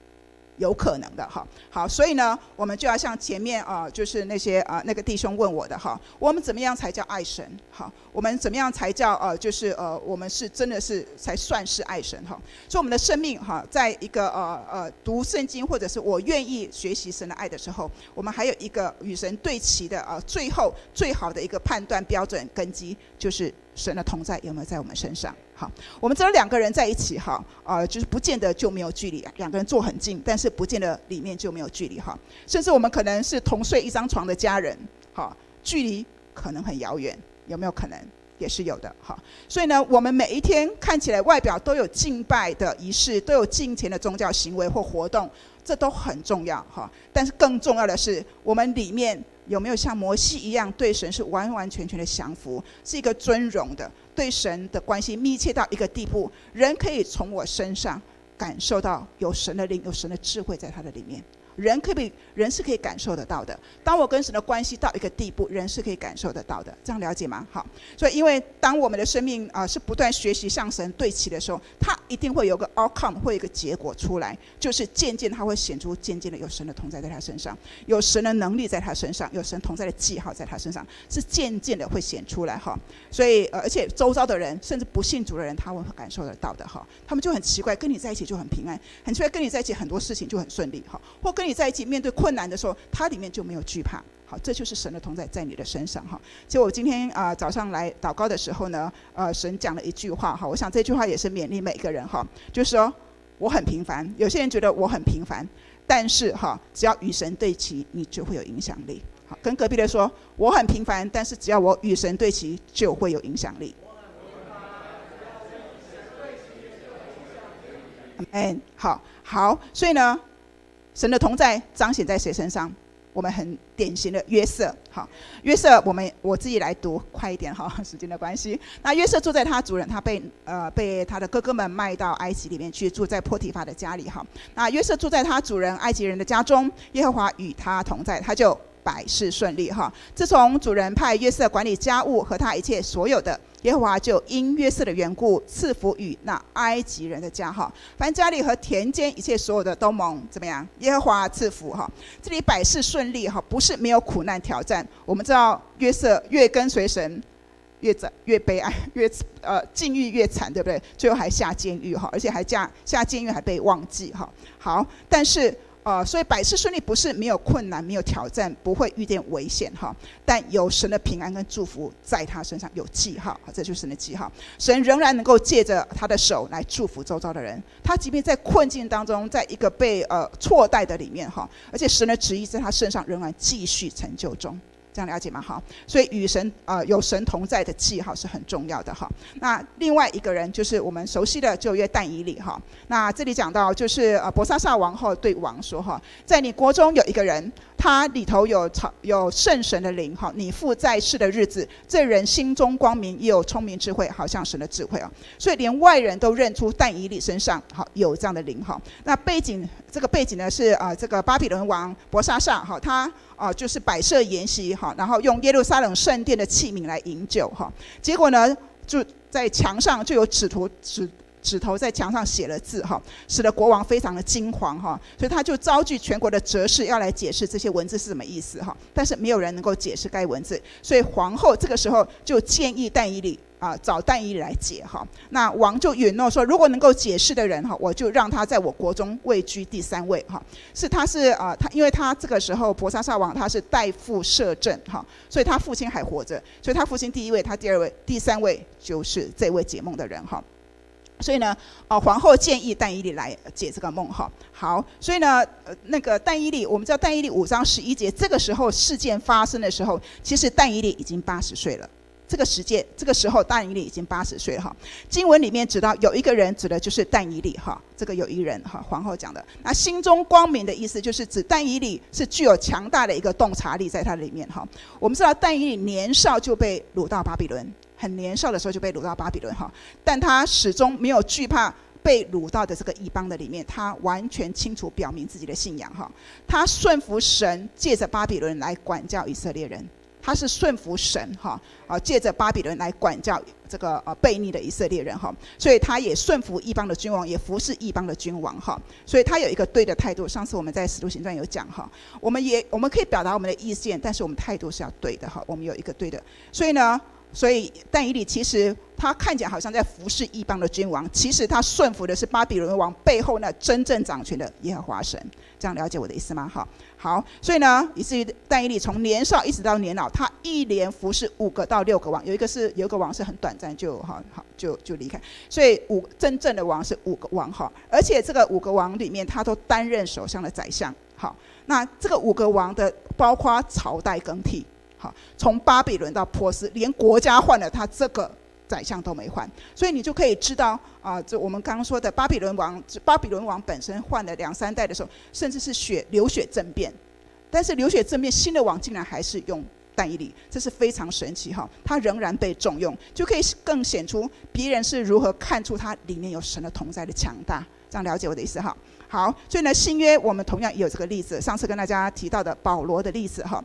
有可能的哈，好，所以呢，我们就要像前面啊，就是那些啊那个弟兄问我的哈，我们怎么样才叫爱神？好，我们怎么样才叫呃，就是呃，我们是真的是才算是爱神哈？所以我们的生命哈，在一个呃呃读圣经或者是我愿意学习神的爱的时候，我们还有一个与神对齐的啊，最后最好的一个判断标准根基就是。神的同在有没有在我们身上？好，我们只有两个人在一起，哈，啊，就是不见得就没有距离。两个人坐很近，但是不见得里面就没有距离，哈。甚至我们可能是同睡一张床的家人，哈，距离可能很遥远，有没有可能？也是有的，哈。所以呢，我们每一天看起来外表都有敬拜的仪式，都有敬虔的宗教行为或活动，这都很重要，哈。但是更重要的是，我们里面。有没有像摩西一样对神是完完全全的降服，是一个尊荣的，对神的关系密切到一个地步，人可以从我身上感受到有神的灵、有神的智慧在他的里面。人可以，人是可以感受得到的。当我跟神的关系到一个地步，人是可以感受得到的。这样了解吗？好，所以因为当我们的生命啊、是不断学习向神对齐的时候，他一定会有个 outcome，会有一个结果出来，就是渐渐他会显出渐渐的有神的同在在他身上，有神的能力在他身上，有神同在的记号在他身上，是渐渐的会显出来哈。所以呃，而且周遭的人，甚至不信主的人，他会感受得到的哈。他们就很奇怪，跟你在一起就很平安，很奇怪跟你在一起很多事情就很顺利哈，或跟。你在一起面对困困难的时候，他里面就没有惧怕。好，这就是神的同在在你的身上哈。其实我今天啊、早上来祷告的时候呢，呃，神讲了一句话哈，我想这句话也是勉励每个人哈，就是说我很平凡。有些人觉得我很平凡，但是哈，只要与神对齐，你就会有影响力。好，跟隔壁的说我很平凡，但是只要我与神对齐，就会有影响力。嗯，好好，所以呢。神的同在彰显在谁身上？我们很典型的约瑟，好，约瑟，我们我自己来读，快一点哈，时间的关系。那约瑟住在他主人，他被呃被他的哥哥们卖到埃及里面去，住在波提法的家里哈。那约瑟住在他主人埃及人的家中，耶和华与他同在，他就。百事顺利哈！自从主人派约瑟管理家务和他一切所有的，耶和华就因约瑟的缘故赐福与那埃及人的家哈。凡家里和田间一切所有的都蒙怎么样？耶和华赐福哈。这里百事顺利哈，不是没有苦难挑战。我们知道约瑟越跟随神，越惨越悲哀，越呃境遇越惨，对不对？最后还下监狱哈，而且还下下监狱还被忘记哈。好，但是。啊、所以百事顺利不是没有困难、没有挑战，不会遇见危险哈。但有神的平安跟祝福在他身上有记号，这就是神的记号。神仍然能够借着他的手来祝福周遭的人。他即便在困境当中，在一个被呃错待的里面哈，而且神的旨意在他身上仍然继续成就中。这样了解吗？哈，所以与神啊、有神同在的记号是很重要的哈。那另外一个人就是我们熟悉的旧约但以理哈。那这里讲到就是呃博萨萨王后对王说哈，在你国中有一个人，他里头有超有圣神的灵哈。你父在世的日子，这人心中光明，也有聪明智慧，好像神的智慧啊。所以连外人都认出但以理身上好有这样的灵哈。那背景这个背景呢是啊、这个巴比伦王伯沙撒哈他。啊，就是摆设筵席哈，然后用耶路撒冷圣殿的器皿来饮酒哈，结果呢，就在墙上就有使徒指指头在墙上写了字哈，使得国王非常的惊慌哈，所以他就召集全国的哲士要来解释这些文字是什么意思哈，但是没有人能够解释该文字，所以皇后这个时候就建议但以理。啊，找但以理来解哈。那王就允诺说，如果能够解释的人哈，我就让他在我国中位居第三位哈。是他是啊，他因为他这个时候伯沙撒王他是代父摄政哈，所以他父亲还活着，所以他父亲第一位，他第二位，第三位就是这位解梦的人哈。所以呢，啊，皇后建议但以理来解这个梦哈。好，所以呢，呃，那个但以理，我们知道但以理五章十一节，这个时候事件发生的时候，其实但以理已经八十岁了。这个时间，这个时候，但以理已经八十岁哈。经文里面指到有一个人，指的就是但以理哈。这个有一人哈，皇后讲的。那心中光明的意思，就是指但以理是具有强大的一个洞察力在他里面哈。我们知道但以理年少就被掳到巴比伦，很年少的时候就被掳到巴比伦哈，但他始终没有惧怕被掳到的这个异邦的里面，他完全清楚表明自己的信仰哈。他顺服神，借着巴比伦来管教以色列人。他是顺服神哈啊，借着巴比伦来管教这个呃悖逆的以色列人哈，所以他也顺服异邦的君王，也服侍异邦的君王哈，所以他有一个对的态度。上次我们在使徒行传有讲哈，我们也我们可以表达我们的意见，但是我们态度是要对的哈。我们有一个对的，所以呢，所以但以理其实他看起来好像在服侍异邦的君王，其实他顺服的是巴比伦王背后那真正掌权的耶和华神。这样了解我的意思吗？哈。好，所以呢，以至于但以理从年少一直到年老，他一连服侍五个到六个王，有一个是有一个王是很短暂就哈好就就离开，所以五真正的王是五个王哈，而且这个五个王里面他都担任首相的宰相，好，那这个五个王的包括朝代更替，好，从巴比伦到波斯，连国家换了，他这个。宰相都没换，所以你就可以知道啊，这我们刚刚说的巴比伦王，巴比伦王本身换了两三代的时候，甚至是血流血政变，但是流血政变新的王竟然还是用但以理，这是非常神奇哈，他仍然被重用，就可以更显出别人是如何看出他里面有神的同在的强大，这样了解我的意思哈。好，所以呢，新约我们同样有这个例子，上次跟大家提到的保罗的例子哈。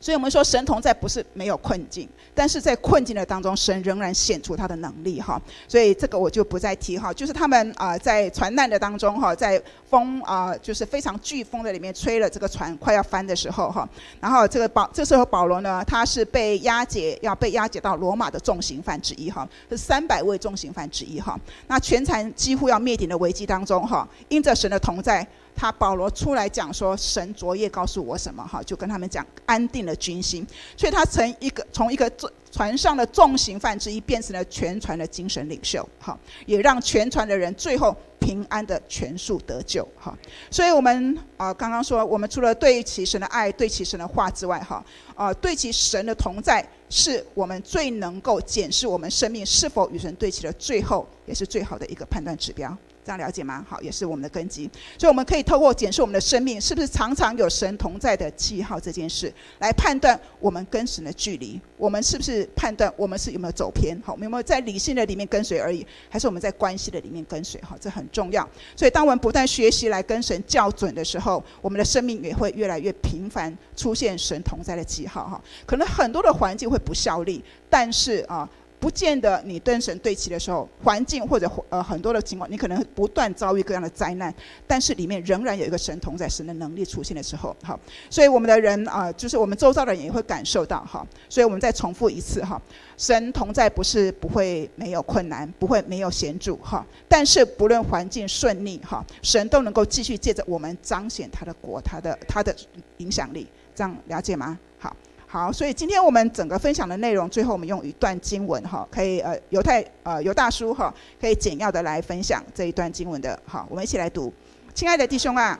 所以我们说神同在不是没有困境，但是在困境的当中，神仍然显出他的能力哈。所以这个我就不再提哈。就是他们啊在船难的当中哈，在风啊就是非常飓风的里面吹了这个船快要翻的时候哈，然后这个保这时候保罗呢，他是被押解要被押解到罗马的重刑犯之一哈，是三百位重刑犯之一哈。那全船几乎要灭顶的危机当中哈，因着神的同在。他保罗出来讲说，神昨夜告诉我什么哈，就跟他们讲安定了军心，所以他从一个从一个船上的重刑犯之一，变成了全船的精神领袖哈，也让全船的人最后平安的全数得救哈。所以我们啊刚刚说，我们除了对齐神的爱、对齐神的话之外哈，啊对齐神的同在，是我们最能够检视我们生命是否与神对齐的最后，也是最好的一个判断指标。这样了解吗？好，也是我们的根基，所以我们可以透过检视我们的生命是不是常常有神同在的记号这件事，来判断我们跟神的距离。我们是不是判断我们是有没有走偏？好，我们有没有在理性的里面跟随而已，还是我们在关系的里面跟随？好，这很重要。所以，当我们不断学习来跟神校准的时候，我们的生命也会越来越频繁出现神同在的记号。哈，可能很多的环境会不效力，但是啊。不见得你跟神对齐的时候，环境或者呃很多的情况，你可能不断遭遇各样的灾难，但是里面仍然有一个神同在，神的能力出现的时候，好，所以我们的人啊、就是我们周遭的人也会感受到哈，所以我们再重复一次哈，神同在不是不会没有困难，不会没有险阻哈，但是不论环境顺利哈，神都能够继续借着我们彰显他的国，他的他的影响力，这样了解吗？好。所以今天我们整个分享的内容，最后我们用一段经文哈，可以呃犹太呃犹大叔哈，可以简要的来分享这一段经文的。好，我们一起来读，亲爱的弟兄啊。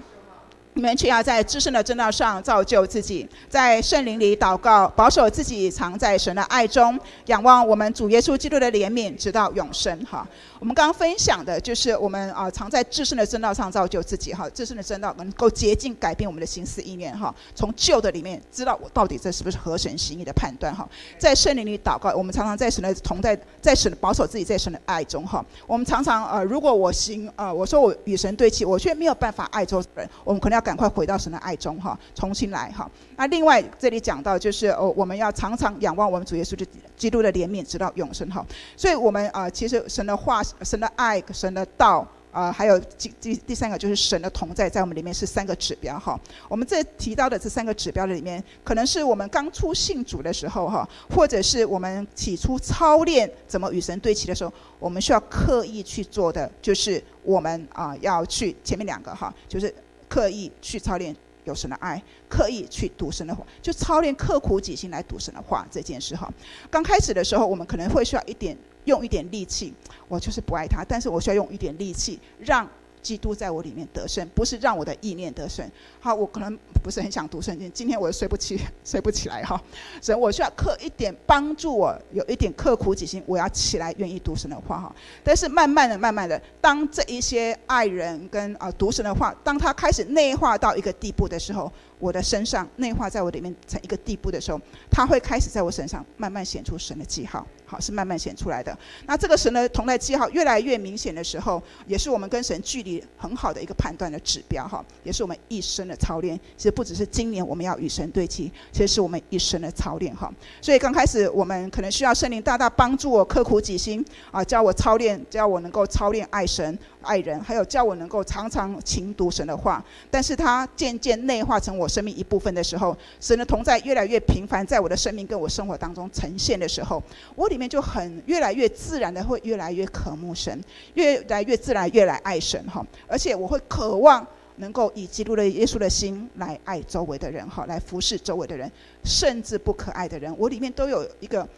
你们却要在自身的正道上造就自己，在圣灵里祷告，保守自己藏在神的爱中，仰望我们主耶稣基督的怜悯，直到永生。哈，我们刚刚分享的就是我们啊，常在至圣的正道上造就自己。哈，至圣的正道能够洁净改变我们的心思意念。哈，从旧的里面知道我到底这是不是合神心意的判断。哈，在圣灵里祷告，我们常常在神的同在，在神保守自己在神的爱中。哈，我们常常呃，如果我行呃，我说我与神对齐，我却没有办法爱周人，我们可能。要赶快回到神的爱中哈，重新来哈。那另外这里讲到就是哦，我们要常常仰望我们主耶稣的基督的怜悯，直到永生哈。所以我们啊，其实神的话、神的爱、神的道。啊、还有第第第三个就是神的同在，在我们里面是三个指标哈。我们这提到的这三个指标的里面，可能是我们刚出信主的时候哈，或者是我们起初操练怎么与神对齐的时候，我们需要刻意去做的，就是我们啊要去前面两个哈，就是刻意去操练有神的爱，刻意去读神的话，就操练刻苦己心来读神的话这件事哈。刚开始的时候，我们可能会需要一点。用一点力气，我就是不爱他，但是我需要用一点力气让。基督在我里面得胜，不是让我的意念得胜。好，我可能不是很想读圣经，今天我睡不起，睡不起来哈。所以我需要刻一点帮助我，有一点刻苦己心，我要起来愿意读神的话哈。但是慢慢的、慢慢的，当这一些爱人跟啊读神的话，当他开始内化到一个地步的时候，我的身上内化在我里面成一个地步的时候，他会开始在我身上慢慢显出神的记号。好，是慢慢显出来的。那这个神的同在记号越来越明显的时候，也是我们跟神距离。很好的一个判断的指标哈，也是我们一生的操练。其实不只是今年我们要与神对齐，其实是我们一生的操练哈。所以刚开始我们可能需要圣灵大大帮助我刻苦己心啊，教我操练，教我能够操练爱神。爱人，还有叫我能够常常勤读神的话，但是他渐渐内化成我生命一部分的时候，神的同在越来越频繁，在我的生命跟我生活当中呈现的时候，我里面就很越来越自然的会越来越渴慕神，越来越自然越来爱神哈，而且我会渴望能够以基督的耶稣的心来爱周围的人哈，来服侍周围的人，甚至不可爱的人，我里面都有一个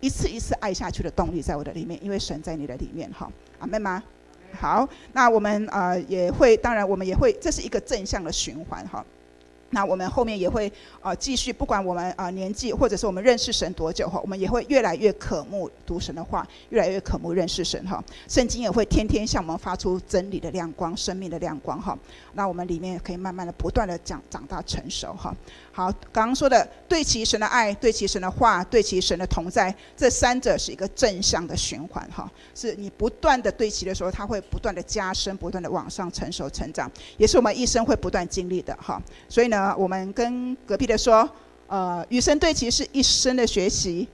一次一次爱下去的动力在我的里面，因为神在你的里面哈，阿们吗？好，那我们呃也会，当然我们也会，这是一个正向的循环哈。那我们后面也会、呃、继续，不管我们、呃、年纪或者是我们认识神多久哈，我们也会越来越渴慕读神的话，越来越渴慕认识神哈。圣经也会天天向我们发出真理的亮光、生命的亮光哈。那我们里面可以慢慢的、不断的长长大成熟哈。好，刚刚说的对其神的爱、对其神的话、对其神的同在，这三者是一个正向的循环哈。是你不断的对齐的时候，它会不断的加深、不断的往上成熟成长，也是我们一生会不断经历的哈。所以呢。呃，我们跟隔壁的说，呃，与神对齐是一生的学习。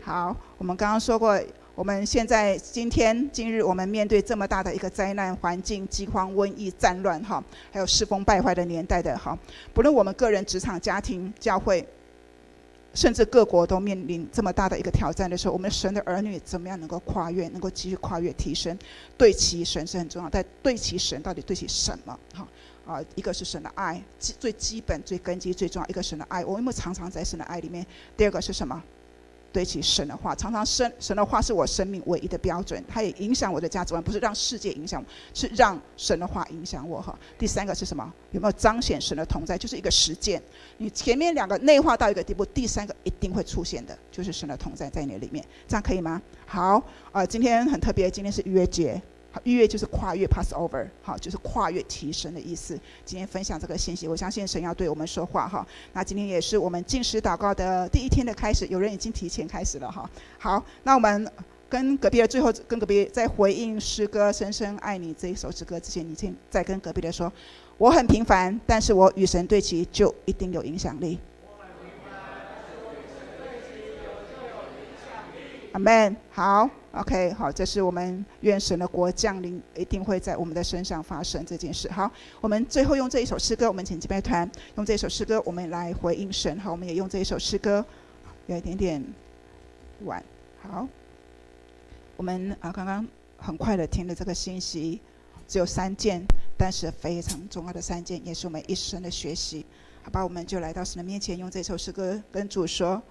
好，我们刚刚说过，我们现在今天今日，我们面对这么大的一个灾难环境，饥荒、瘟疫、战乱，哈，还有世风败坏的年代的，哈，不论我们个人、职场、家庭、教会，甚至各国都面临这么大的一个挑战的时候，我们神的儿女怎么样能够跨越，能够继续跨越提升？对齐神是很重要，但对齐神到底对齐什么？哈啊，一个是神的爱，基最基本、最根基、最重要一个神的爱，我们有没有常常在神的爱里面？第二个是什么？对齐神的话，常常生神的话是我生命唯一的标准，它也影响我的价值观，不是让世界影响我，是让神的话影响我哈。第三个是什么？有没有彰显神的同在？就是一个实践。你前面两个内化到一个地步，第三个一定会出现的，就是神的同在在你里面，这样可以吗？好，呃，今天很特别，今天是约节。逾越就是跨越，Passover，好，就是跨越提升的意思。今天分享这个信息，我相信神要对我们说话哈。那今天也是我们进食祷告的第一天的开始，有人已经提前开始了哈。好，那我们跟隔壁的最后跟隔壁在回应诗歌《深深爱你》这一首诗歌之前，你先再跟隔壁的说：我很平凡，但是我与神对齐就一定有影响力。阿门。好。OK，好，这是我们愿神的国降临，一定会在我们的身上发生这件事。好，我们最后用这一首诗歌，我们请敬拜团用这首诗歌，我们来回应神。好，我们也用这一首诗歌，有一点点晚。好，我们啊刚刚很快的听了这个信息，只有三件，但是非常重要的三件，也是我们一生的学习。好吧，我们就来到神的面前，用这首诗歌跟主说。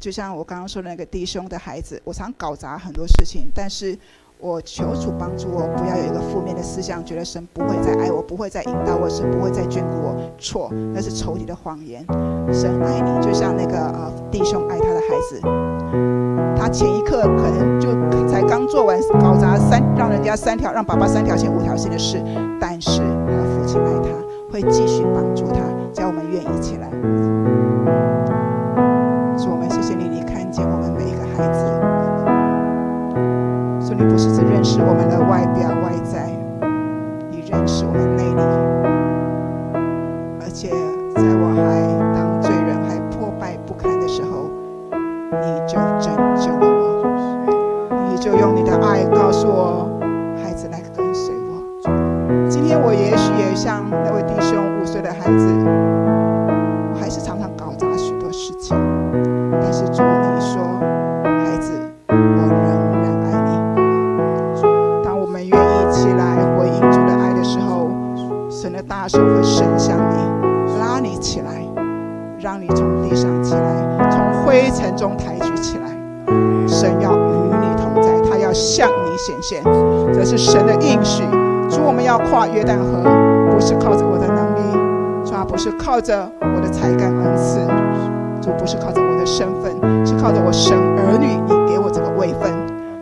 就像我刚刚说的那个弟兄的孩子，我常搞砸很多事情，但是我求主帮助我，不要有一个负面的思想，觉得神不会再爱我，不会再引导我，神不会再眷顾我。错，那是仇敌的谎言。神爱你，就像那个呃弟兄爱他的孩子，他前一刻可能就才刚做完搞砸三让人家三条让爸爸三条线五条线的事，但是他父亲爱他，会继续帮助他，叫我们愿意起来。是只认识我们的外表外在，你认识我们内里，而且在我还当罪人还破败不堪的时候，你就拯救了我，你就用你的爱告诉我，孩子来跟随我。今天我也许也像那位弟兄五岁的孩子。中抬举起来。神要与你同在，他要向你显现，这是神的应许。主，我们要跨约旦河，不是靠着我的能力，主，不是靠着我的才干恩赐，主，不是靠着我的身份，是靠着我神儿女，你给我这个位分。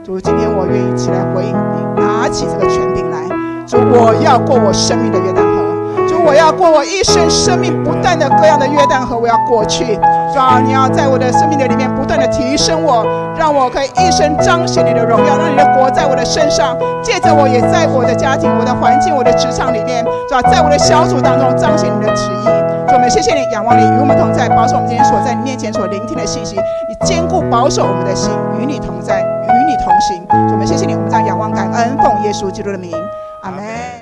主，今天我愿意起来回应你，拿起这个权柄来。主，我要过我生命的约旦河。主我要过我一生生命不断的各样的约旦河，我要过去。主啊，你要在我的生命的里面不断的提升我，让我可以一生彰显你的荣耀，让你的国在我的身上，借着我也在我的家庭、我的环境、我的职场里面，主啊，在我的小组当中彰显你的旨意。主，我们谢谢你，仰望你与我们同在，保守我们今天所在你面前所聆听的信息，你坚固保守我们的心，与你同在，与你同行。主，我们谢谢你，我们将仰望感恩，奉耶稣基督的名，阿门。